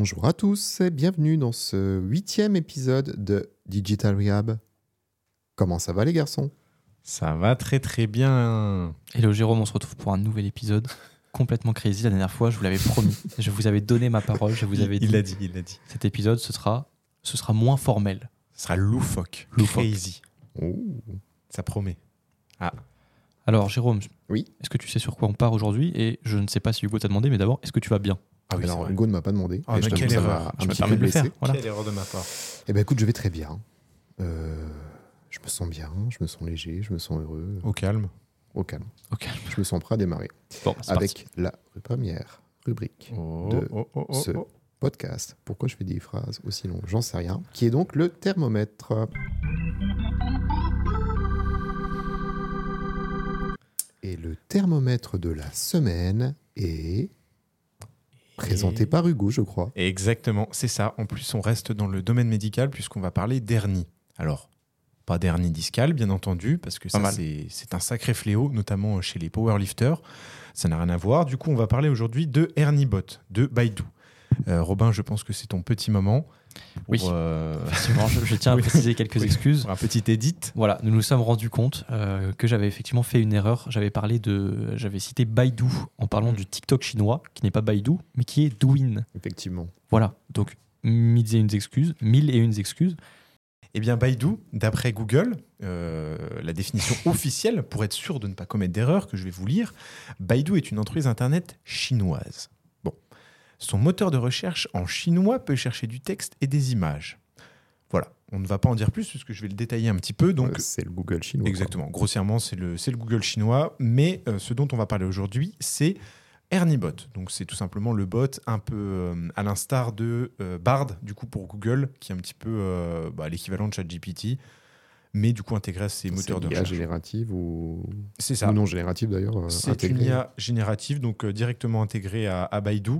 Bonjour à tous et bienvenue dans ce huitième épisode de Digital Rehab. Comment ça va les garçons? Ça va très très bien. Hello Jérôme, on se retrouve pour un nouvel épisode complètement crazy. La dernière fois, je vous l'avais promis, je vous avais donné ma parole, je vous avais dit. Il l'a dit, il l'a dit. Cet épisode, ce sera, ce sera moins formel. Ce sera loufoque, Loufoque. crazy. Ça promet. Alors Jérôme, Oui. est-ce que tu sais sur quoi on part aujourd'hui? Et je ne sais pas si Hugo t'a demandé, mais d'abord, est-ce que tu vas bien? Ah oui, Alors. Hugo ne m'a pas demandé. Ah, et je quelle erreur. me permets de le faire. blessé. Voilà. Quelle erreur de ma part. Eh ben écoute, je vais très bien. Euh, je me sens bien, je me sens léger, je me sens heureux, Au calme. au calme. Ok. Je me sens prêt à démarrer Bon, c'est avec la première rubrique Oh, De oh, oh, oh, ce oh. podcast. Pourquoi je fais des phrases aussi longues? J'en sais rien. Qui est donc le thermomètre? Et le thermomètre de la semaine est présenté Et- par Hugo, je crois. Exactement, c'est ça. En plus, on reste dans le domaine médical puisqu'on va parler d'hernie. Alors, pas d'hernie discale, bien entendu, parce que ça, c'est c'est un sacré fléau, notamment chez les powerlifters. Ça n'a rien à voir. Du coup, on va parler aujourd'hui de HernieBot, de Baidu. Euh, Robin, je pense que c'est ton petit moment. Pour, Oui. euh, je, je tiens à préciser quelques Oui. excuses. pour un petit edit. Voilà, nous nous sommes rendus compte euh, que j'avais effectivement fait une erreur. J'avais parlé de, j'avais cité Baidu en parlant du TikTok chinois, qui n'est pas Baidu, mais qui est Douyin. Effectivement. Voilà, donc mille et une excuses, mille et une excuses. Eh bien, Baidu, d'après Google, euh, la définition officielle, pour être sûr de ne pas commettre d'erreur, que je vais vous lire, Baidu est une entreprise Internet chinoise. Son moteur de recherche en chinois peut chercher du texte et des images. Voilà. On ne va pas en dire plus, puisque je vais le détailler un petit peu. Donc, Euh, c'est le Google chinois. quoi. Exactement. Grossièrement, c'est le, c'est le Google chinois. Mais euh, ce dont on va parler aujourd'hui, c'est HernieBot. Donc, c'est tout simplement le bot un peu euh, à l'instar de euh, Bard, du coup, pour Google, qui est un petit peu bah, l'équivalent de ChatGPT, mais du coup intégré à ses C'est moteurs de recherche. générative ou... C'est ça. ou non générative d'ailleurs. C'est intégrée. une IA générative, donc euh, directement intégrée à, à Baidu.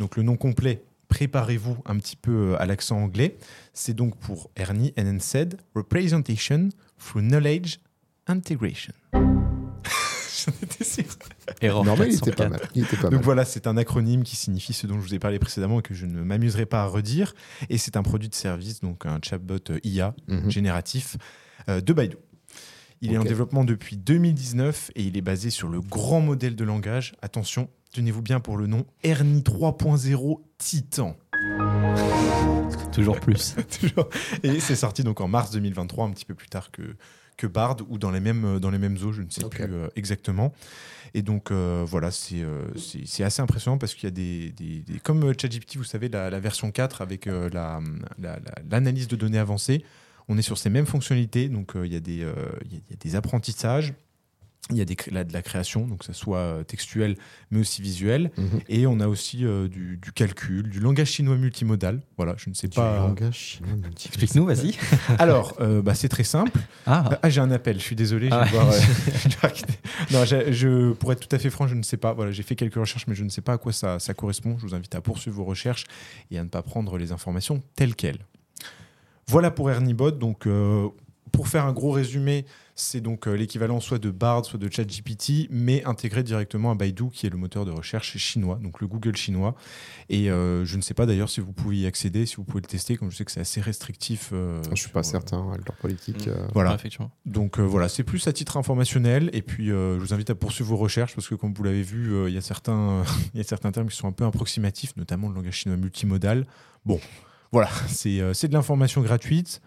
Donc le nom complet, préparez-vous un petit peu euh, à l'accent anglais. C'est donc pour Ernie NNZ, Representation through Knowledge Integration. J'en étais sûr. Non, mais il était 404. pas mal. Il était pas Donc mal. voilà, c'est un acronyme qui signifie ce dont je vous ai parlé précédemment et que je ne m'amuserai pas à redire. Et c'est un produit de service, donc un chatbot euh, IA Mhm. génératif euh, de Baidu. Il est en développement depuis 2019 et il est basé sur le grand modèle de langage. Attention, tenez-vous bien pour le nom Ernie 3.0 Titan. Toujours plus. Toujours. et c'est sorti donc en mars 2023, un petit peu plus tard que, que Bard ou dans les mêmes, dans les mêmes eaux, je ne sais plus euh, exactement. Et donc euh, voilà, c'est euh, c'est c'est assez impressionnant parce qu'il y a des, des- des- Comme ChatGPT, vous savez, la, la version 4 avec euh, la- la- la- l'analyse de données avancée, on est sur ces mêmes fonctionnalités. Donc euh, il y, a des, euh, il y a- il y a des apprentissages, il y a des, cré- la- de la création, donc que ça soit euh, textuel mais aussi visuel. Mhm. Et on a aussi euh, du, du calcul, du langage chinois multimodal. Voilà, je ne sais Du pas. langage chinois Explique-nous, vas-y. Alors, euh, bah, c'est très simple. Ah, Ah, j'ai un appel, je suis désolé. je Ah vais euh, je non, je, pour être tout à fait franc, je ne sais pas. Voilà, j'ai fait quelques recherches, mais je ne sais pas à quoi ça, ça correspond. Je vous invite à poursuivre vos recherches et à ne pas prendre les informations telles quelles. Voilà pour HernieBot. Donc, euh, pour faire un gros résumé, c'est donc euh, l'équivalent soit de Bard, soit de ChatGPT, mais intégré directement à Baidu, qui est le moteur de recherche chinois, donc le Google chinois. Et euh, je ne sais pas d'ailleurs si vous pouvez y accéder, si vous pouvez le tester, comme je sais que c'est assez restrictif. euh, Je suis pas sur, euh, certain avec leur politique. Mm. euh, Voilà. effectivement. Donc euh, voilà, c'est plus à titre informationnel. Et puis euh, je vous invite à poursuivre vos recherches parce que comme vous l'avez vu, euh, il y, a certains- il y a certains termes qui sont un peu approximatifs, notamment le langage chinois multimodal. Bon, voilà, c'est euh, c'est de l'information gratuite,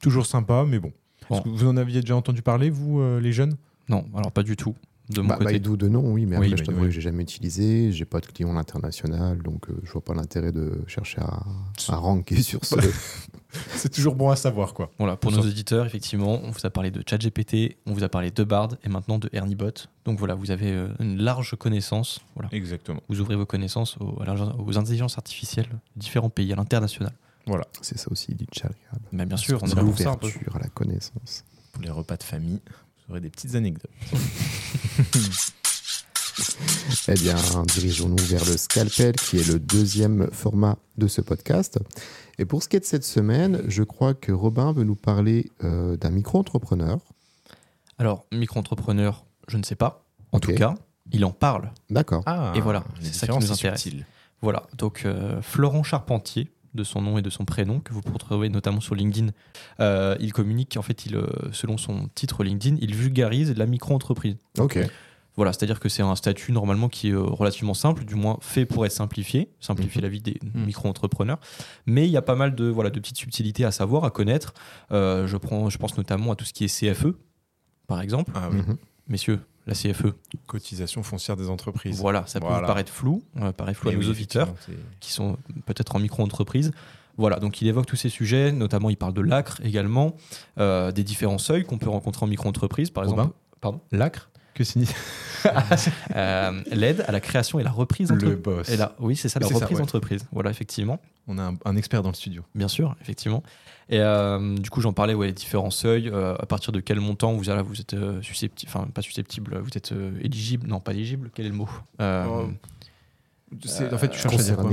toujours sympa, mais bon. Bon. Est-ce que vous en aviez déjà entendu parler, vous, euh, les jeunes? Non, alors pas du tout. De mon Bah, côté. Baidu de nom, oui, mais Oui, après, je t'avoue oui. que j'ai jamais utilisé. J'ai pas de client à l'international, donc euh, je vois pas l'intérêt de chercher à, à ranker sur ce. C'est toujours bon à savoir, quoi. Voilà, pour nos auditeurs, effectivement, on vous a parlé de ChatGPT, on vous a parlé de Bard et maintenant de Erniebot. Donc voilà, vous avez euh, une large connaissance. Voilà. Exactement. Vous ouvrez vos connaissances aux, intelligences artificielles de différents pays, à l'international. C'est ça aussi, du chariab. Mais bien sûr, on est l'ouverture à la connaissance. Pour les repas de famille, vous aurez des petites anecdotes. Eh bien, dirigeons-nous vers le scalpel, qui est le deuxième format de ce podcast. Et pour ce qui est de cette semaine, je crois que Robin veut nous parler euh, d'un micro-entrepreneur. Alors, micro-entrepreneur, je ne sais pas. En tout cas, il en parle. D'accord. Ah, Et voilà, c'est ça qui nous intéresse. subtil. Voilà, donc euh, Florent Charpentier, de son nom et de son prénom, que vous pourrez trouver notamment sur LinkedIn. Euh, il communique, en fait, il, selon son titre LinkedIn, il vulgarise la micro-entreprise. Ok. Voilà, c'est-à-dire que c'est un statut normalement qui est euh, relativement simple, du moins fait pour être simplifié, simplifier Mhm. la vie des Mhm. micro-entrepreneurs. Mais il y a pas mal de, voilà, de petites subtilités à savoir, à connaître. Euh, je, prends, je pense notamment à tout ce qui est CFE, par exemple. Ah oui, Mhm. Messieurs, la CFE, cotisation foncière des entreprises. voilà, ça peut Voilà. vous paraître flou, euh, paraît flou Et à nos oui, auditeurs qui sont peut-être en micro-entreprise. Voilà, donc il évoque tous ces sujets, notamment il parle de l'ACRE également, euh, des différents seuils qu'on peut rencontrer en micro-entreprise, par Robin exemple. Pardon? L'acre Que signifie Euh, L'aide à la création et la reprise le d'entreprise. boss Et là, oui, c'est ça, la ça, reprise ouais. d'entreprise. Voilà, effectivement. On a un, un expert dans le studio. Bien sûr, effectivement. Et euh, du coup, j'en parlais, ouais, les différents seuils. euh, à partir de quel montant vous, êtes susceptible, enfin, pas susceptible, vous êtes éligible, non, pas éligible, quel est le mot? Oh, en fait, tu cherches à dire quoi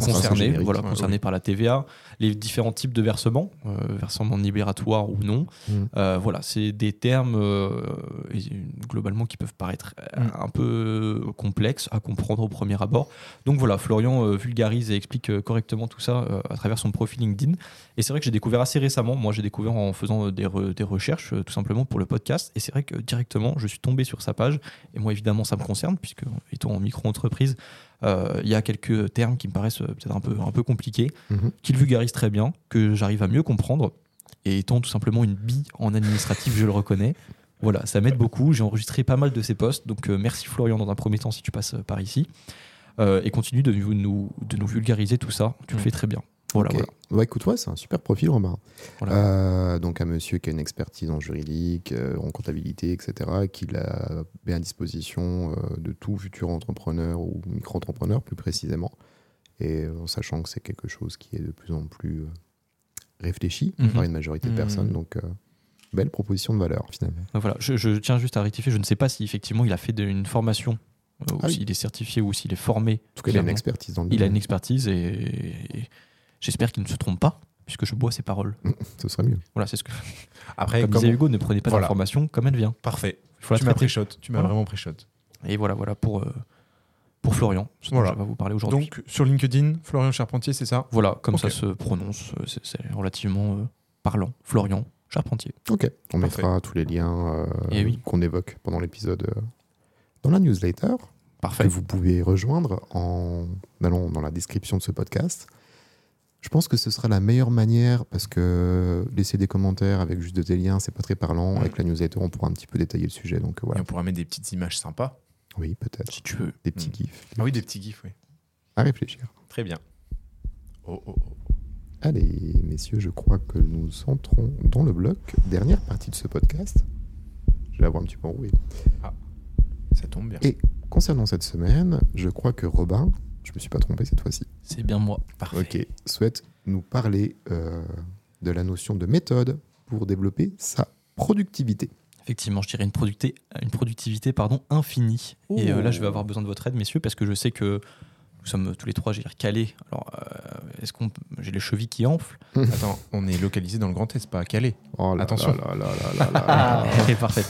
Concerné, voilà, Ouais, concerné par la TVA, les différents types de versements, euh, versements libératoires ou non. Mm. Euh, voilà, c'est des termes euh, globalement qui peuvent paraître euh, Mm. un peu complexes à comprendre au premier abord. Donc voilà, Florian euh, vulgarise et explique correctement tout ça euh, à travers son profil LinkedIn. Et c'est vrai que j'ai découvert assez récemment. Moi, j'ai découvert en faisant des, re- des recherches, euh, tout simplement pour le podcast. Et c'est vrai que directement, je suis tombé sur sa page. Et moi, évidemment, ça me concerne, puisque étant en micro-entreprise, il y a quelques termes qui me paraissent euh, peut-être un peu, un peu compliqués, Mhm. qu'il vulgarise très bien, que j'arrive à mieux comprendre. Et étant tout simplement une bille en administratif, je le reconnais. Voilà, ça m'aide beaucoup. J'ai enregistré pas mal de ces posts. Donc euh, merci Florian dans un premier temps si tu passes euh, par ici. Euh, et continue de nous, de nous vulgariser tout ça. Tu le Mm. fais très bien. Voilà, Ok. voilà. Bah, écoute, ouais, c'est un super profil, Romain. Voilà. Euh, donc, un monsieur qui a une expertise en juridique, euh, en comptabilité, etc., qui a bien à disposition euh, de tout futur entrepreneur ou micro-entrepreneur, plus précisément. Et en sachant que c'est quelque chose qui est de plus en plus réfléchi Mhm. par une majorité de Mhm. personnes. Donc, euh, belle proposition de valeur, finalement. Donc voilà, je, je tiens juste à rectifier. Je ne sais pas si effectivement il a fait de- une formation, ou Ah oui. s'il est certifié ou s'il est formé. En tout cas, il a une expertise dans le Il a une expertise et, et j'espère qu'il ne se trompe pas, puisque je bois ses paroles. Ce serait mieux. Voilà, c'est ce que. Après, Comme comme disait Hugo, ne prenez pas Voilà. l'information comme elle vient. Parfait. Faut Tu m'as traiter. pré-shot. Tu m'as Voilà. vraiment pré-shot. Et voilà, voilà pour, euh, pour Florian, ce dont Voilà. je vais vous parler aujourd'hui. Donc, sur LinkedIn, Florian Charpentier, c'est ça? Voilà, comme ça se prononce, euh, c'est relativement euh, parlant. Florian Charpentier. Ok, on Parfait. mettra tous les liens euh, Eh oui. qu'on évoque pendant l'épisode dans la newsletter. Parfait. que vous pouvez rejoindre en allant dans la description de ce podcast. Je pense que ce sera la meilleure manière parce que laisser des commentaires avec juste des liens, c'est pas très parlant. Avec la newsletter, on pourra un petit peu détailler le sujet. Donc euh, Et voilà. on pourra mettre des petites images sympas. Oui, peut-être. Si tu veux. Des petits Mm. gifs. Ah oui, des petits gifs, oui. À réfléchir. Très bien. Oh, oh, oh. Allez, messieurs, je crois que nous entrons dans le bloc. Dernière partie de ce podcast. Je vais l'avoir un petit peu enroué. Ça tombe bien. Et concernant cette semaine, je crois que Robin, je me suis pas trompé cette fois-ci, C'est bien moi. Parfait. Ok, souhaite nous parler euh, de la notion de méthode pour développer sa productivité. Effectivement, je dirais une, producté- une productivité pardon, infinie. Et euh, là, je vais avoir besoin de votre aide, messieurs, parce que je sais que nous sommes tous les trois, j'ai calés. Alors, euh, est-ce qu'on peut- j'ai les chevilles qui enflent Attends, on est localisé dans le Grand Est, pas à Calais. Oh là Attention. là là là là là là. Ok, parfait.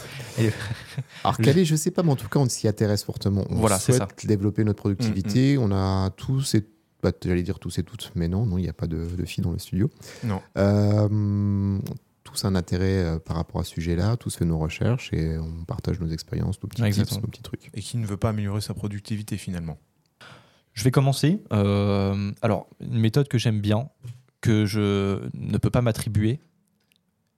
Alors Calais, je sais pas, mais en tout cas, on s'y intéresse fortement. On Voilà, c'est souhaite développer notre productivité. On a tous et bah, j'allais dire tous et toutes, mais non, non, il n'y a pas de, de filles dans le studio. Non. Euh, tous un intérêt euh, par rapport à ce sujet-là, tous fait nos recherches et on partage nos expériences, nos petits tips, nos petits trucs. Et qui ne veut pas améliorer sa productivité finalement. Je vais commencer. Euh, alors, une méthode que j'aime bien, que je ne peux pas m'attribuer,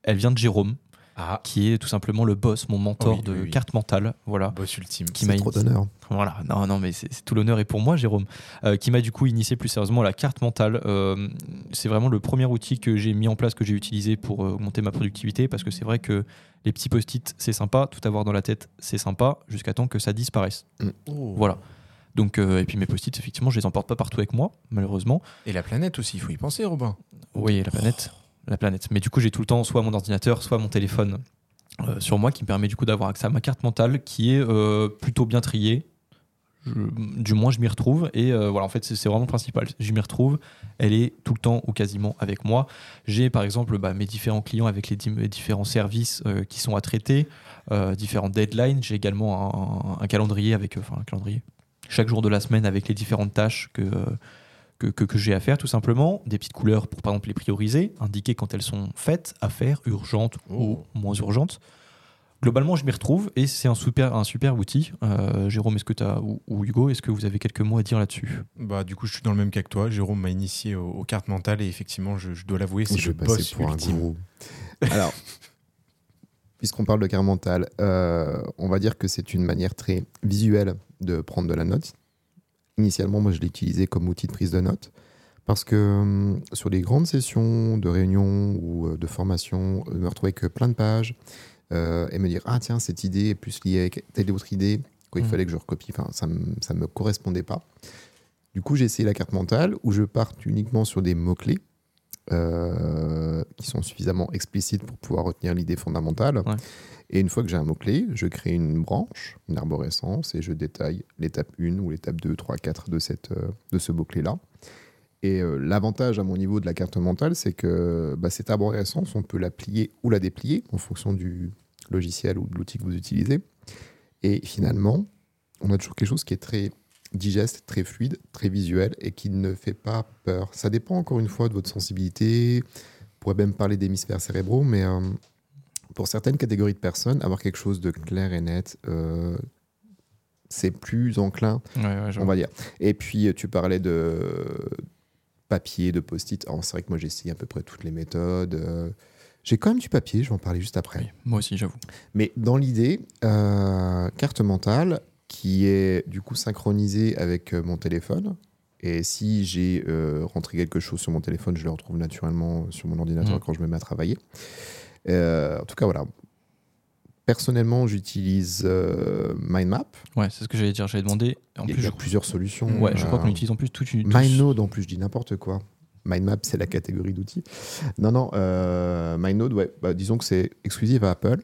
elle vient de Jérôme. Ah, qui est tout simplement le boss, mon mentor Oui, de oui, oui. carte mentale. Voilà. boss ultime. Qui C'est m'a trop initié- d'honneur. Voilà, non, non, mais c'est tout l'honneur est pour moi, Jérôme, euh, qui m'a du coup initié plus sérieusement à la carte mentale. Euh, c'est vraiment le premier outil que j'ai mis en place, que j'ai utilisé pour augmenter ma productivité, parce que c'est vrai que les petits post-it, c'est sympa, tout avoir dans la tête, c'est sympa, jusqu'à temps que ça disparaisse. Oh. Voilà. Donc, euh, et puis mes post-it, effectivement, je les emporte pas partout avec moi, malheureusement. Et la planète aussi, il faut y penser, Robin. Oui, la planète. La planète. Mais du coup, j'ai tout le temps soit mon ordinateur, soit mon téléphone euh, sur moi qui me permet du coup d'avoir accès à ma carte mentale qui est euh, plutôt bien triée. Je- du moins, je m'y retrouve. Et voilà, en fait, c'est vraiment le principal. Je m'y retrouve. Elle est tout le temps ou quasiment avec moi. J'ai par exemple bah, mes différents clients avec les, différents services qui sont à traiter, différentes deadlines. J'ai également un, un calendrier avec. Enfin, un calendrier. Chaque jour de la semaine avec les différentes tâches que. euh, que, que- que j'ai à faire tout simplement, des petites couleurs pour par exemple les prioriser, indiquer quand elles sont faites, à faire, urgentes Oh. ou moins urgentes. Globalement, je m'y retrouve et c'est un super, un super outil. Euh, Jérôme, est-ce que tu as, ou, ou Hugo, est-ce que vous avez quelques mots à dire là-dessus? Bah, du coup, je suis dans le même cas que toi. Jérôme m'a initié aux, aux cartes mentales et effectivement, je, je dois l'avouer, c'est Je le vais passer boss pour un ultime. gros. Alors, puisqu'on parle de carte mentale, euh, on va dire que c'est une manière très visuelle de prendre de la note. Initialement, moi, je l'ai utilisé comme outil de prise de notes parce que hum, sur les grandes sessions de réunion ou euh, de formation, me retrouver avec plein de pages euh, et me dire ah tiens cette idée est plus liée avec telle autre idée quoi il Mhm. fallait que je recopie. Enfin, ça ça me correspondait pas. Du coup, j'ai essayé la carte mentale où je parte uniquement sur des mots clés euh, qui sont suffisamment explicites pour pouvoir retenir l'idée fondamentale. Ouais. Et une fois que j'ai un mot-clé, je crée une branche, une arborescence, et je détaille l'étape 1 ou l'étape 2, 3, 4 de, cette, euh, de ce mot-clé-là. Et euh, l'avantage à mon niveau de la carte mentale, c'est que bah, cette arborescence, on peut la plier ou la déplier en fonction du logiciel ou de l'outil que vous utilisez. Et finalement, on a toujours quelque chose qui est très digeste, très fluide, très visuel et qui ne fait pas peur. Ça dépend encore une fois de votre sensibilité. On pourrait même parler d'hémisphères cérébraux, mais euh, pour certaines catégories de personnes, avoir quelque chose de clair et net, euh, c'est plus enclin, on va dire. Et puis, tu parlais de papier, de post-it. C'est vrai que moi, j'ai essayé à peu près toutes les méthodes. Euh, J'ai quand même du papier, je vais en parler juste après. Oui, moi aussi, j'avoue. Mais dans l'idée, euh, carte mentale qui est du coup synchronisée avec euh, mon téléphone. Et si j'ai euh, rentré quelque chose sur mon téléphone, je le retrouve naturellement sur mon ordinateur Mhm. quand je me mets à travailler. Euh, en tout cas, voilà. Personnellement, j'utilise euh, MindMap. Ouais, c'est ce que j'allais dire. J'avais demandé. En Il plus, y a je, plusieurs solutions. ouais, je crois Euh, qu'on utilise en plus toute une. MindNode, en plus, je dis n'importe quoi. MindMap, c'est la catégorie d'outils. Non, non, euh, MindNode, ouais, bah, disons que c'est exclusif à Apple.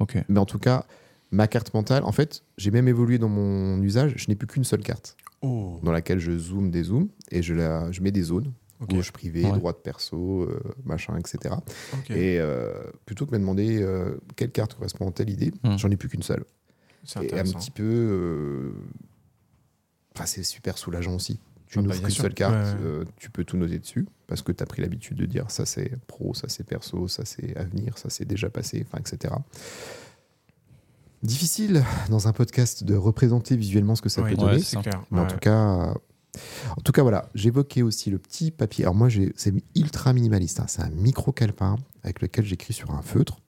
Ok. Mais en tout cas, ma carte mentale, en fait, j'ai même évolué dans mon usage. Je n'ai plus qu'une seule carte Oh, dans laquelle je zoome des zooms et je, la, je mets des zones. Gauche privée, Ouais. droite perso, euh, machin, etc. Et euh, plutôt que de me demander euh, quelle carte correspond à telle idée, Hmm. j'en ai plus qu'une seule. C'est Et un petit peu. euh, Enfin, c'est super soulageant aussi. Tu Ah bah, n'ouvres bien qu'une seule carte, Ouais, euh, tu peux tout noter dessus parce que tu as pris l'habitude de dire ça c'est pro, ça c'est perso, ça c'est avenir, ça c'est déjà passé, enfin, etc. Difficile dans un podcast de représenter visuellement ce que ça Oui, peut donner. c'est clair. Mais en tout cas, en tout cas voilà, j'évoquais aussi le petit papier. Alors moi, j'ai- c'est ultra minimaliste. hein. C'est un micro calepin avec lequel j'écris sur un feutre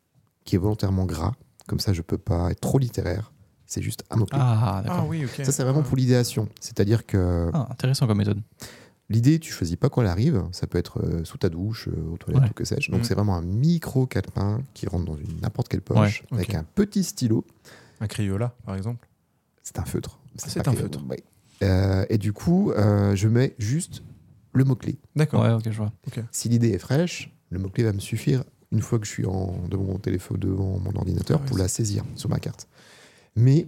qui est volontairement gras. Comme ça, je peux pas être trop littéraire. C'est juste un mot-clé. Ah, Ah d'accord. oui, ok. Ça, c'est vraiment pour l'idéation. C'est-à-dire que Ah, intéressant comme méthode. L'idée, tu choisis pas quand elle arrive. Ça peut être euh, sous ta douche, euh, aux toilettes Ouais. ou que sais-je. Donc, Mm. c'est vraiment un micro calepin qui rentre dans n'importe quelle poche Ouais, avec un petit stylo. Un Crayola, par exemple. C'est un feutre. c'est pas un feutre. ouais. Euh, et du coup, euh, je mets juste le mot-clé. D'accord. Ouais, ok, je vois. Si l'idée est fraîche, le mot-clé va me suffire une fois que je suis en, devant mon téléphone, devant mon ordinateur Ah pour la saisir sur ma carte. Mais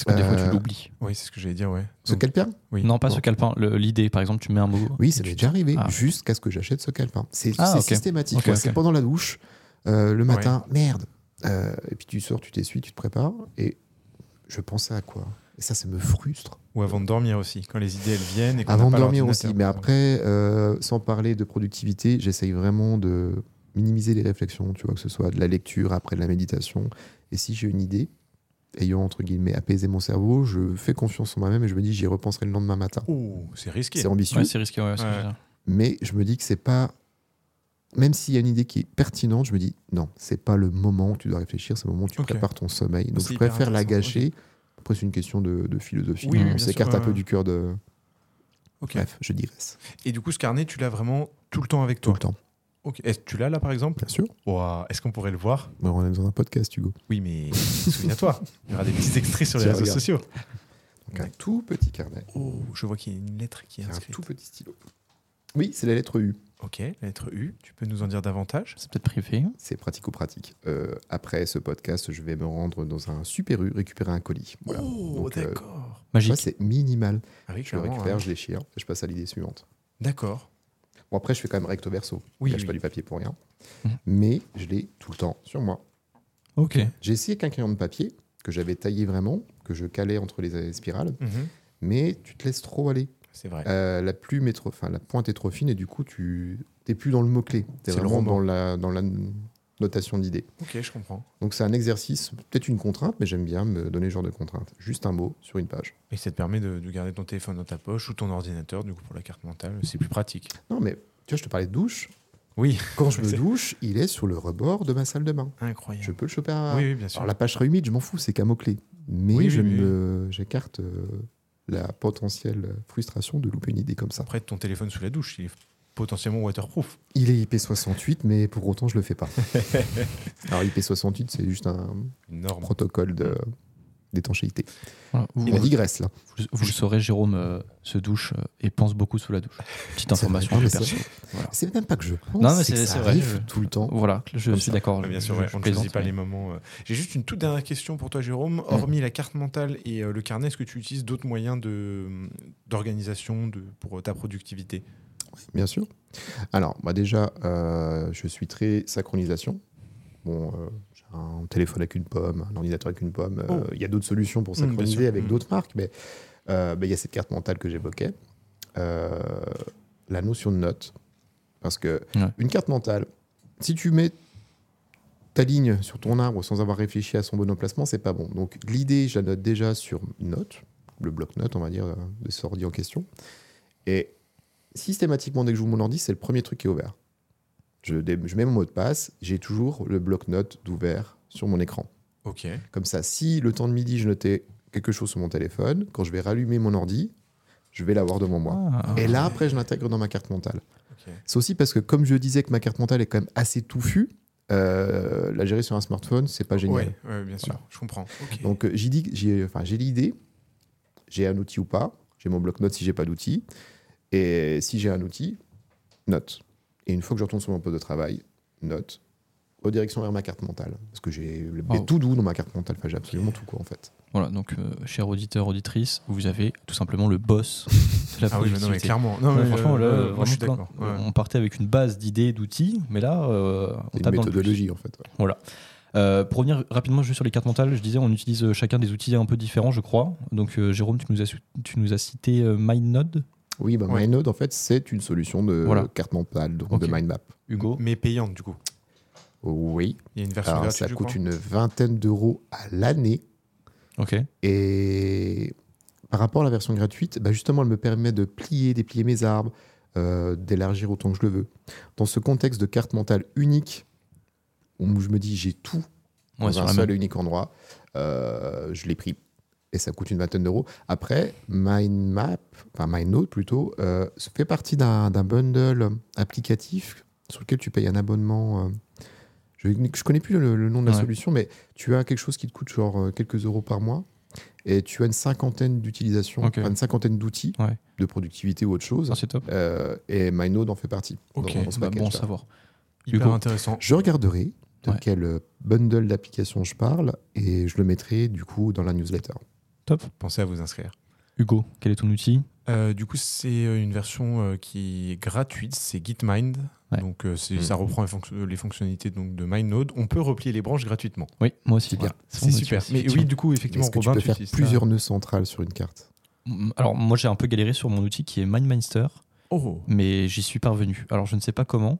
Est-ce que des fois Euh, tu l'oublies Oui, c'est ce que j'allais dire, ouais. ce Donc, calepin Oui. Non, pas Bon. ce calepin. le- L'idée, par exemple, tu mets un mot. Oui, ça tu- m'est déjà arrivé, Ah. jusqu'à ce que j'achète ce calepin. C'est Ah, systématique. C'est pendant la douche, euh, le matin, merde. Euh, et puis tu sors, tu t'essuies, tu te prépares, et je pensais à quoi? Et ça, ça me frustre. Ou avant de dormir aussi, quand les idées elles viennent et qu'on Avant de dormir aussi. Mais après, euh, sans parler de productivité, j'essaye vraiment de minimiser les réflexions, tu vois, que ce soit de la lecture, après de la méditation. Et si j'ai une idée, ayant entre guillemets apaisé mon cerveau, je fais confiance en moi-même et je me dis j'y repenserai le lendemain matin. Oh, c'est risqué. C'est ambitieux, Ouais, c'est risqué, ouais, mais je me dis que c'est pas même s'il y a une idée qui est pertinente, je me dis non, c'est pas le moment où tu dois réfléchir, c'est le moment où tu prépares ton sommeil. Donc je préfère la gâcher. Après, c'est une question de, de philosophie. Oui, on s'écarte un peu du cœur de. Bref, je digresse. Et du coup, ce carnet, tu l'as vraiment tout le temps avec Tout toi le temps, Ok. Est-ce que tu l'as là, par exemple? Bien sûr. Ouah, Est-ce qu'on pourrait le voir? Mais on est dans un podcast, Hugo. Oui, mais souviens-toi, il y aura des petits extraits sur les Tiens, réseaux regarde. sociaux. Donc un tout petit carnet. Oh, je vois qu'il y a une lettre qui est C'est un inscrite. tout petit stylo. Oui, c'est la lettre U. Ok, la lettre U, tu peux nous en dire davantage? C'est peut-être privé. C'est pratico-pratique. Euh, après ce podcast, je vais me rendre dans un super U récupérer un colis. Voilà. Oh, Donc, euh, d'accord. Magique. Ça, c'est minimal. Ah oui, Je le clairement, récupère, hein. je déchire, et je passe à l'idée suivante. D'accord. Bon, après, je fais quand même recto verso. Oui, je lâche oui. pas du papier pour rien. Mhm. Mais je l'ai tout le temps sur moi. Ok. J'ai essayé avec un crayon de papier que j'avais taillé vraiment, que je calais entre les spirales, Mhm. mais tu te laisses trop aller. C'est vrai. Euh, la plume est trop, enfin, la pointe est trop fine et du coup, tu n'es plus dans le mot-clé. Tu es C'est le vraiment dans la, dans la notation d'idées. Ok, je comprends. Donc, c'est un exercice, peut-être une contrainte, mais j'aime bien me donner ce genre de contrainte. Juste un mot sur une page. Et ça te permet de, de garder ton téléphone dans ta poche ou ton ordinateur, du coup, pour la carte mentale. C'est plus pratique. Non, mais tu vois, je te parlais de douche. Oui. Quand je me douche, il est sur le rebord de ma salle de bain. Incroyable. Je peux le choper à, Oui, oui, bien sûr. Alors la page sera humide, je m'en fous, c'est qu'un mot-clé. Mais Oui, oui, je me- j'écarte euh, la potentielle frustration de louper une idée comme ça. Après, ton téléphone sous la douche, il est potentiellement waterproof. Il est IP68, mais pour autant, je le fais pas. Alors IP68, c'est juste un norme. protocole de- d'étanchéité. Voilà. A digresse là. vous- vous le saurez, Jérôme euh, se douche euh, et pense beaucoup sous la douche. Petite information. C'est même pas que je pense, Non, mais c'est ça vrai, arrive je- tout le temps. Voilà, je suis d'accord. Ah, bien je- sûr, je- ouais, je on ne choisit pas mais- les moments. euh. J'ai juste une toute dernière question pour toi, Jérôme. Hormis la carte mentale et euh, le carnet, est-ce que tu utilises d'autres moyens de, d'organisation pour euh, ta productivité? Bien sûr. Alors, moi déjà, euh, je suis très synchronisation. Bon, euh, j'ai un téléphone avec une pomme, un ordinateur avec une pomme. euh, Oh. Il y a d'autres solutions pour Mm, bien synchroniser avec Mm. d'autres marques, mais ben, il y a cette carte mentale que j'évoquais. La notion de note. Parce que Ouais. une carte mentale, si tu mets ta ligne sur ton arbre sans avoir réfléchi à son bon emplacement, c'est pas bon. Donc l'idée, je la note déjà sur une note, le bloc-notes, on va dire, de ce ordi en question. Et systématiquement, dès que je j'ouvre mon ordi, c'est le premier truc qui est ouvert. Je, mets mon mot de passe, j'ai toujours le bloc-notes d'ouvert sur mon écran. Ok. Comme ça, si le temps de midi, je notais quelque chose sur mon téléphone, quand je vais rallumer mon ordi, je vais l'avoir devant moi. Ah. Et là, après, je l'intègre dans ma carte mentale. C'est aussi parce que, comme je disais que ma carte mentale est quand même assez touffue, euh, la gérer sur un smartphone, c'est pas génial. Ouais, ouais, bien sûr, je comprends. Donc euh, j'ai l'idée, j'ai un outil ou pas, j'ai mon bloc-notes si j'ai pas d'outil, et si j'ai un outil, note. Et une fois que je retourne sur mon poste de travail, note, redirection vers ma carte mentale, parce que j'ai tout doux dans ma carte mentale, enfin j'ai absolument tout quoi en fait. Voilà, donc, euh, cher auditeur, auditrice, vous avez tout simplement le boss de la ah oui, mais non, mais productivité. clairement. Non, Ouais, mais, franchement, là, euh, moi, je suis d'accord. plein. Ouais. On partait avec une base d'idées, d'outils, mais là, euh, on C'est tape une dans le plus. méthodologie en fait. ouais. Voilà. Euh, pour revenir rapidement juste sur les cartes mentales, je disais, on utilise chacun des outils un peu différents, je crois. Donc, euh, Jérôme, tu nous as, su- tu nous as cité euh, MindNode. Oui, bah, Ouais. MindNode en fait c'est une solution de Voilà. carte mentale, donc de mind map. Hugo. Mais payante, du coup. Oui, Il y a une version alors gratuite, ça coûte une vingtaine d'euros à l'année. Ok. Et par rapport à la version gratuite, bah justement, elle me permet de plier, déplier mes arbres, euh, d'élargir autant que je le veux. Dans ce contexte de carte mentale unique, où je me dis j'ai tout Ouais, dans un seul et unique endroit, euh, je l'ai pris. Et ça coûte une vingtaine d'euros. Après, MindMap, enfin MindNote plutôt, euh, ça fait partie d'un bundle applicatif sur lequel tu payes un abonnement. euh, je ne connais plus le, le nom de la Ouais. solution, mais tu as quelque chose qui te coûte genre euh, quelques euros par mois. Et tu as une cinquantaine d'utilisations, une cinquantaine d'outils Ouais. de productivité ou autre chose. C'est top. Euh, et MindNode en fait partie. Ok. dans- dans ce Bah, bon à savoir. Hyper Hugo. intéressant. Je regarderai de Ouais. quel bundle d'applications je parle et je le mettrai du coup dans la newsletter. Top. Pensez à vous inscrire. Hugo, quel est ton outil Euh, du coup, c'est euh, une version euh, qui est gratuite, c'est Gitmind. Ouais. Donc, euh, Mm. ça reprend les, fonction- les fonctionnalités donc, de MindNode. On peut replier les branches gratuitement. Oui, moi aussi. C'est bien. C'est super. Mais oui, du coup, effectivement, Est-ce que tu Robin, peux faire plusieurs nœuds centrales sur une carte Alors, moi, j'ai un peu galéré sur mon outil qui est MindMeister, Oh, mais j'y suis parvenu. Alors, je ne sais pas comment.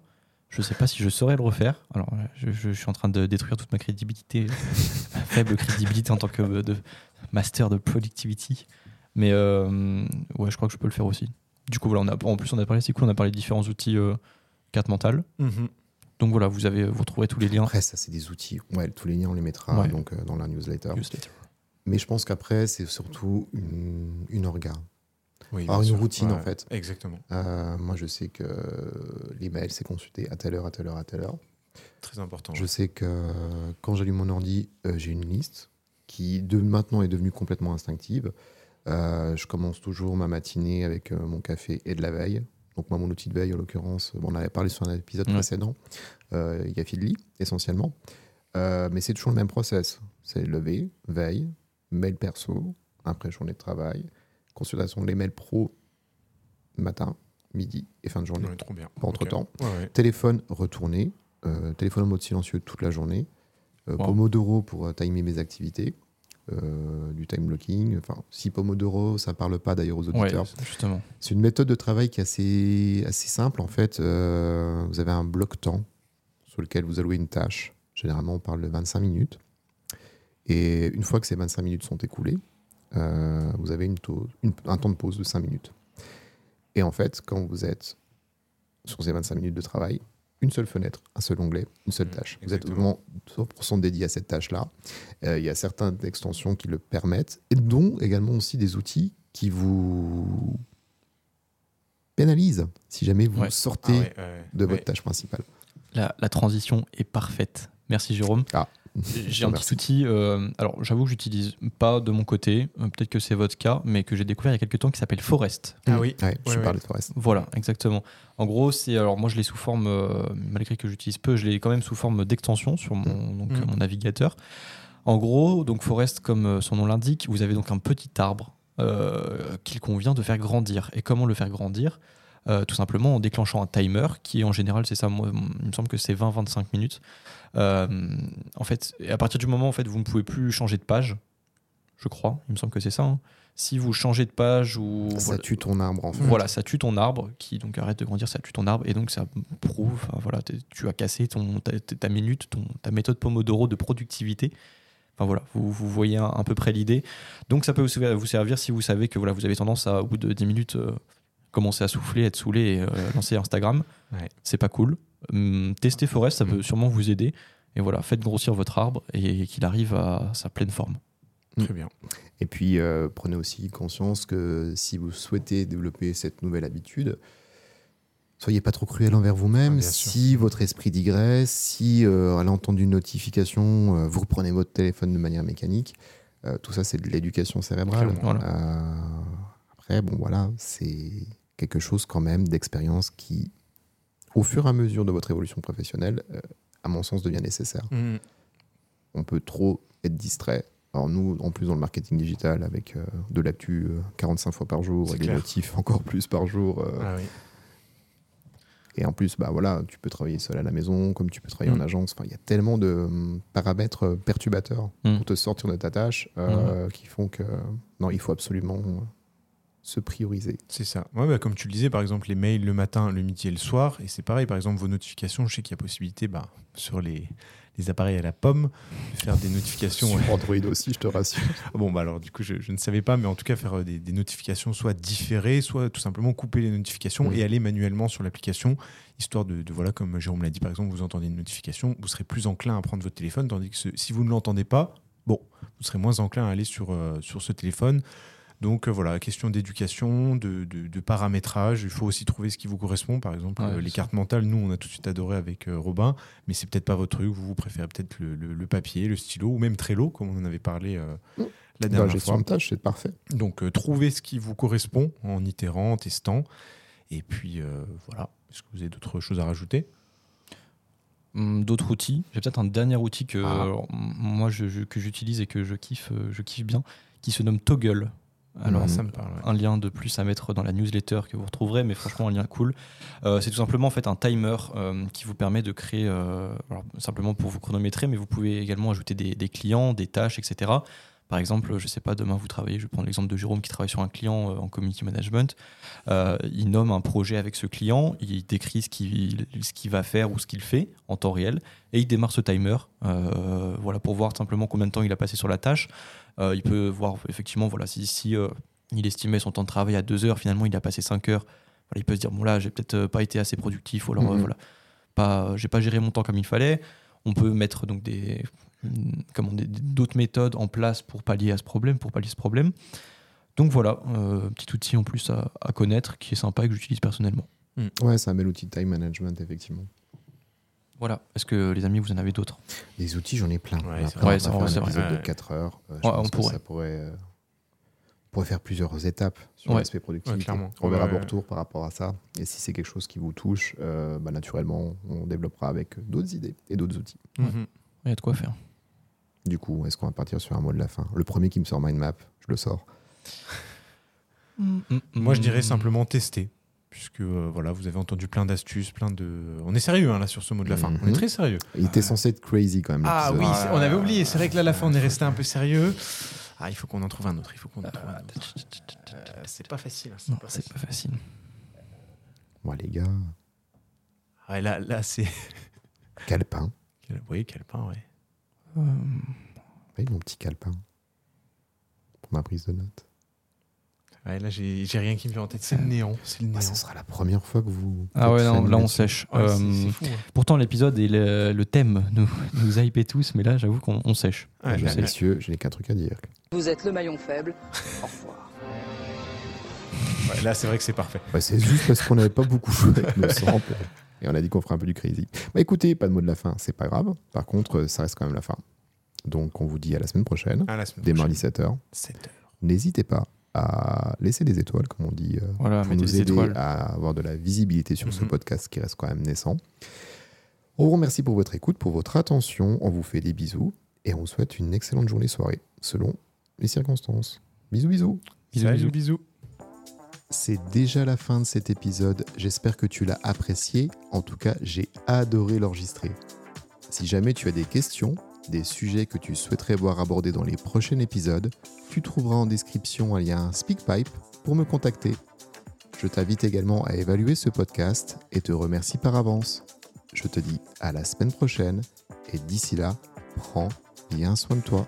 Je ne sais pas si je saurais le refaire. Alors, je, je suis en train de détruire toute ma crédibilité, ma faible crédibilité en tant que de master de productivity. Mais euh, ouais, je crois que je peux le faire aussi. Du coup, voilà, on a, en plus, on a parlé, c'est cool, on a parlé de différents outils euh, carte mentale. Mhm. Donc voilà, vous, avez, vous retrouverez tous les liens. Après, ça, c'est des outils. Ouais, tous les liens, on les mettra Ouais. donc, euh, dans la newsletter. Newsletter. Mais je pense qu'après, c'est surtout une, une orga. Oui, Alors, une sûr. routine, Ouais, en fait. Exactement. Euh, moi, je sais que l'email, c'est consulté à telle heure, à telle heure, à telle heure. Très important. Je sais que quand j'allume mon ordi, euh, j'ai une liste qui de maintenant est devenue complètement instinctive. Euh, je commence toujours ma matinée avec euh, mon café et de la veille. Donc moi, mon outil de veille, en l'occurrence, bon, on en avait parlé sur un épisode Ouais. précédent, euh, il y a Feedly, essentiellement. Euh, mais c'est toujours le même process. C'est lever, veille, mail perso, après journée de travail, consultation des mails pro, matin, midi et fin de journée. Ouais, trop bien. Entre-temps. Ouais. Téléphone retourné, euh, téléphone en mode silencieux toute la journée, euh, Wow. Pomodoro pour euh, timer mes activités, euh, du time blocking. Enfin, si Pomodoro, ça parle pas d'ailleurs aux Ouais, auditeurs. justement. C'est une méthode de travail qui est assez, assez simple. En fait, Euh, vous avez un bloc-temps sur lequel vous allouez une tâche. Généralement, on parle de 25 minutes. Et une fois que ces 25 minutes sont écoulées, euh, vous avez une tau- une- un temps de pause de 5 minutes. Et en fait, quand vous êtes sur ces 25 minutes de travail, une seule fenêtre, un seul onglet, une seule Mmh, tâche. Vous êtes vraiment 100% dédié à cette tâche-là. Euh, il y a certaines extensions qui le permettent, et dont également aussi des outils qui vous pénalisent si jamais vous Ouais. sortez Ah ouais, ouais, de ouais. votre tâche principale. La, la transition est parfaite. Merci Jérôme. Ah, J'ai un petit outil, euh, alors j'avoue que j'utilise pas de mon côté, euh, peut-être que c'est votre cas, mais que j'ai découvert il y a quelques temps qui s'appelle Forest. Ah oui. Ouais, ouais. parlé de Forest. Voilà, exactement. En gros, c'est alors moi je l'ai sous forme, euh, malgré que j'utilise peu, je l'ai quand même sous forme d'extension sur mon, donc, Mm. mon navigateur. En gros, donc Forest, comme son nom l'indique, vous avez donc un petit arbre euh, qu'il convient de faire grandir. Et comment le faire grandir? Euh, Tout simplement en déclenchant un timer qui, en général, c'est ça. Moi, il me semble que c'est 20-25 minutes. Euh, en fait, à partir du moment en fait, vous ne pouvez plus changer de page, je crois. Il me semble que c'est ça. hein. Si vous changez de page ou Ça voilà, tue ton arbre en fait. voilà, ça tue ton arbre, qui donc arrête de grandir, ça tue ton arbre, et donc ça prouve, enfin, voilà, tu as cassé ton, ta, ta minute, ton, ta méthode Pomodoro de productivité. Enfin voilà, vous, vous voyez à peu près l'idée. Donc ça peut vous vous servir si vous savez que voilà, vous avez tendance à, au bout de 10 minutes, euh, commencer à souffler, être saoulé et euh, lancer Instagram. Ouais. C'est pas cool. Hum, testez Forest, ça peut Mm. sûrement vous aider. Et voilà, faites grossir votre arbre et qu'il arrive à sa pleine forme. Très bien. Et puis, euh, prenez aussi conscience que si vous souhaitez développer cette nouvelle habitude, soyez pas trop cruel envers Ah, vous-même. sûr. si votre esprit digresse, si euh, à l'entendre d'une notification, euh, vous reprenez votre téléphone de manière mécanique, euh, tout ça, c'est de l'éducation cérébrale. Voilà. Euh, après, bon, voilà, c'est quelque chose quand même d'expérience qui, au fur et à mesure de votre évolution professionnelle, euh, à mon sens, devient nécessaire Mm. on peut trop être distrait. Alors nous, en plus dans le marketing digital, avec euh, de l'actu euh, 45 fois par jour et des notifs encore plus par jour. euh, Ah oui. Et en plus, bah voilà, tu peux travailler seul à la maison, comme tu peux travailler Mm. en agence. Enfin, il y a tellement de paramètres euh, perturbateurs Mm. pour te sortir de ta tâche euh, qui font que non, il faut absolument euh, se prioriser. C'est ça. Ouais, bah, comme tu le disais, par exemple, les mails le matin, le midi et le soir. Et c'est pareil, par exemple, vos notifications, je sais qu'il y a possibilité bah, sur les, les appareils à la pomme de faire des notifications. Sur Android aussi, je te rassure. Bon, bah alors, du coup, je, je ne savais pas, mais en tout cas, faire euh, des, des notifications soit différées, soit tout simplement couper les notifications et aller manuellement sur l'application, histoire de, de, voilà, comme Jérôme l'a dit, par exemple, vous entendez une notification, vous serez plus enclin à prendre votre téléphone, tandis que ce- si vous ne l'entendez pas, bon, vous serez moins enclin à aller sur, euh, sur ce téléphone. Donc euh, voilà, question d'éducation, de, de- de paramétrage. Il faut aussi trouver ce qui vous correspond. Par exemple, Ouais, euh, les cartes mentales, nous, on a tout de suite adoré avec euh, Robin, mais c'est peut-être pas votre truc. Vous, vous préférez peut-être le, le- le papier, le stylo, ou même Trello, comme on en avait parlé euh, Mm. la Dans la dernière gestion fois. de tâches, c'est parfait. Donc, euh, trouvez ce qui vous correspond en itérant, en testant. Et puis, euh, voilà. Est-ce que vous avez d'autres choses à rajouter? Hum, D'autres outils. J'ai peut-être un dernier outil que Ah. moi je, je- que j'utilise et que je kiffe, je kiffe bien, qui se nomme Toggle. Alors ça me parle. ouais. un lien de plus à mettre dans la newsletter que vous retrouverez, mais franchement un lien cool. Euh, c'est tout simplement en fait un timer euh, qui vous permet de créer, euh, alors, simplement pour vous chronométrer, mais vous pouvez également ajouter des, des clients, des tâches, etc. Par exemple, je sais pas, demain vous travaillez, je vais prendre l'exemple de Jérôme qui travaille sur un client en community management. Il nomme un projet avec ce client, il décrit ce qu'il ce qu'il va faire ou ce qu'il fait en temps réel, et il démarre ce timer voilà, pour voir simplement combien de temps il a passé sur la tâche. Euh, il peut voir effectivement voilà, si, si euh, il estimait son temps de travail à 2 heures, finalement il a passé 5 heures. Voilà, il peut se dire, bon là, j'ai peut-être euh, pas été assez productif, ou alors euh, Mhm. voilà. pas, j'ai pas géré mon temps comme il fallait. On peut mettre donc des, comment, des- d'autres méthodes en place pour pallier à ce problème, pour pallier ce problème. Donc voilà, euh, petit outil en plus à, à connaître qui est sympa et que j'utilise personnellement. Ouais, c'est un bel outil de time management, effectivement. Voilà. Est-ce que les amis, vous en avez d'autres? Des outils, j'en ai plein. Ouais, Après, on vrai, va c'est faire vrai, un c'est vrai. épisode de Ouais. 4 heures. Euh, je Ouais, pense on que pourrait. ça pourrait, euh, on pourrait faire plusieurs étapes sur Ouais. l'aspect productivité. On verra Ouais. vos retours par rapport à ça. Et si c'est quelque chose qui vous touche, euh, bah, naturellement, on développera avec d'autres idées et d'autres outils. Il y a de quoi faire. Du coup, est-ce qu'on va partir sur un mot de la fin? Le premier qui me sort mind map, je le sors. Moi, je Mm. dirais simplement tester. Puisque euh, voilà, vous avez entendu plein d'astuces, plein de. On est sérieux hein, là sur ce mot de la fin. On est Mhm. très sérieux. Il était censé être crazy quand même. Ah oui, c'est- on avait oublié. C'est vrai que là, à la fin, on est resté un peu sérieux. Ah, il faut qu'on en trouve un autre. Il faut qu'on en trouve un autre. Euh, c'est pas facile. hein, c'est Non, pas c'est facile. pas facile. Bon, les gars, Ouais, là, là c'est. calepin. Quel- Oui, quel pain, ouais. Euh, Oui, mon petit calepin. Pour ma prise de notes. Ouais, là, j'ai rien qui me vient en tête. C'est le néant. C'est le néant. Bah, ce sera la première fois que vous. Ah ouais, non, là on sèche. Ouais, c'est- Euh, c'est fou. hein. pourtant l'épisode et le, le thème nous, nous tous, mais là j'avoue qu'on on sèche. Ouais, je sais, messieurs, je n'ai qu'un truc à dire. Vous êtes le maillon faible. Au revoir. Ouais, là, c'est vrai que c'est parfait. Ouais, c'est juste parce qu'on n'avait pas beaucoup joué avec nos samples. Et on a dit qu'on ferait un peu du crazy. Bah écoutez, pas de mot de la fin, c'est pas grave. Par contre, ça reste quand même la fin. Donc on vous dit à la semaine prochaine, À la semaine dès mardi prochaine. 7h. 7 heures. N'hésitez pas à laisser des étoiles, comme on dit, euh, Voilà, pour nous aider étoiles. à avoir de la visibilité sur ce Mhm. podcast qui reste quand même naissant. On vous remercie pour votre écoute, pour votre attention. On vous fait des bisous et on vous souhaite une excellente journée soirée selon les circonstances. Bisous, bisous. Bisous, Salut, bisous. bisous. C'est déjà la fin de cet épisode. J'espère que tu l'as apprécié. En tout cas, j'ai adoré l'enregistrer. Si jamais tu as des questions, des sujets que tu souhaiterais voir abordés dans les prochains épisodes, tu trouveras en description un lien SpeakPipe pour me contacter. Je t'invite également à évaluer ce podcast et te remercie par avance. Je te dis à la semaine prochaine et d'ici là, prends bien soin de toi.